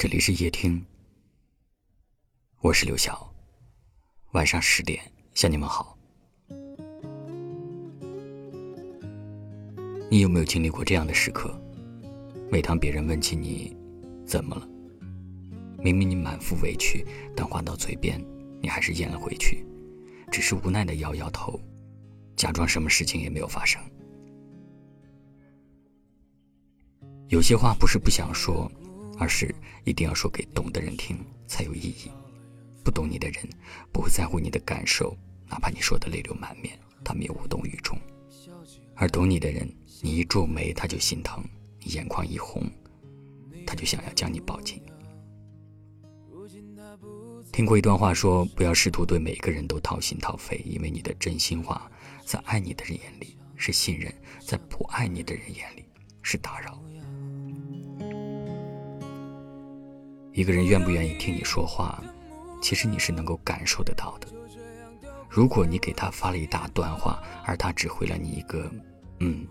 这里是夜听，我是刘晓。晚上十点向你们好。你有没有经历过这样的时刻？每当别人问起你怎么了，明明你满腹委屈，但话到嘴边，你还是咽了回去，只是无奈的摇摇头，假装什么事情也没有发生。有些话不是不想说。而是一定要说给懂的人听才有意义。不懂你的人不会在乎你的感受，哪怕你说的泪流满面，他们也无动于衷。而懂你的人，你一皱眉他就心疼，你眼眶一红，他就想要将你抱紧。听过一段话，说不要试图对每个人都掏心掏肺，因为你的真心话，在爱你的人眼里是信任，在不爱你的人眼里是打扰。一个人愿不愿意听你说话，其实你是能够感受得到的。如果你给他发了一大段话，而他只回了你一个“嗯”，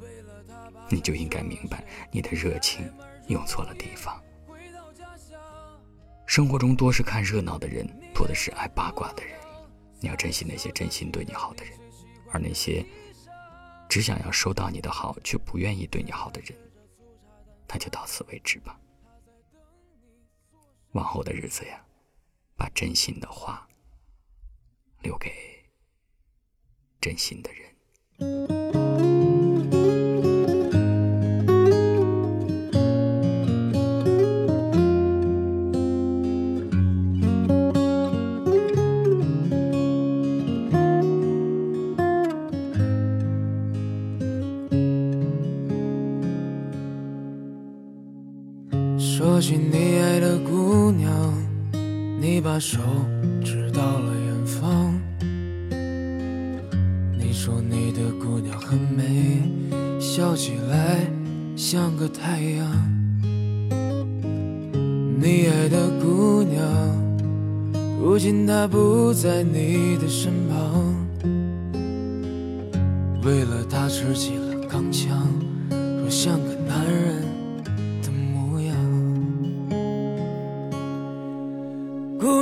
你就应该明白，你的热情用错了地方。生活中多是看热闹的人，多的是爱八卦的人。你要珍惜那些真心对你好的人，而那些只想要收到你的好却不愿意对你好的人，那就到此为止吧。往后的日子呀，把真心的话留给真心的人。爱的姑娘，你把手指到了远方。你说你的姑娘很美，笑起来像个太阳。你爱的姑娘，如今她不在你的身旁。为了她吃起了钢枪，说像个男人。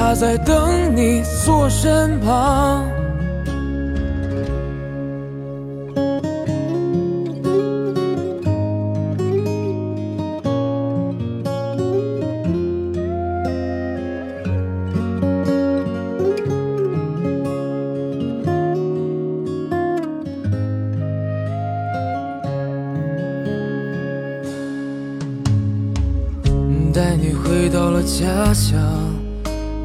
他在等你坐身旁。带你回到了家乡。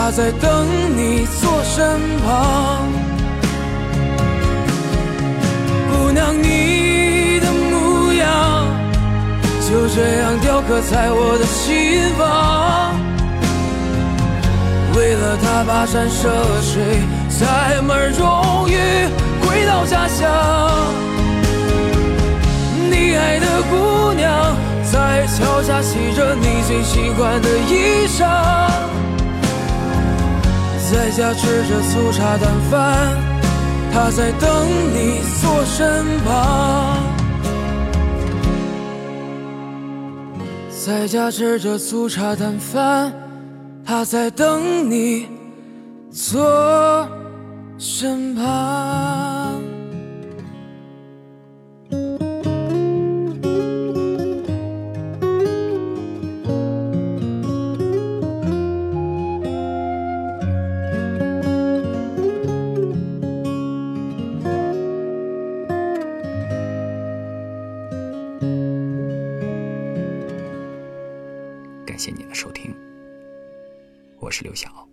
他在等你坐身旁，姑娘，你的模样就这样雕刻在我的心房。为了他跋山涉水，载满荣誉回到家乡。你爱的姑娘在桥下洗着你最喜欢的衣裳。在家吃着粗茶淡饭，他在等你坐身旁。在家吃着粗茶淡饭，他在等你坐身旁。感谢你的收听，我是刘晓。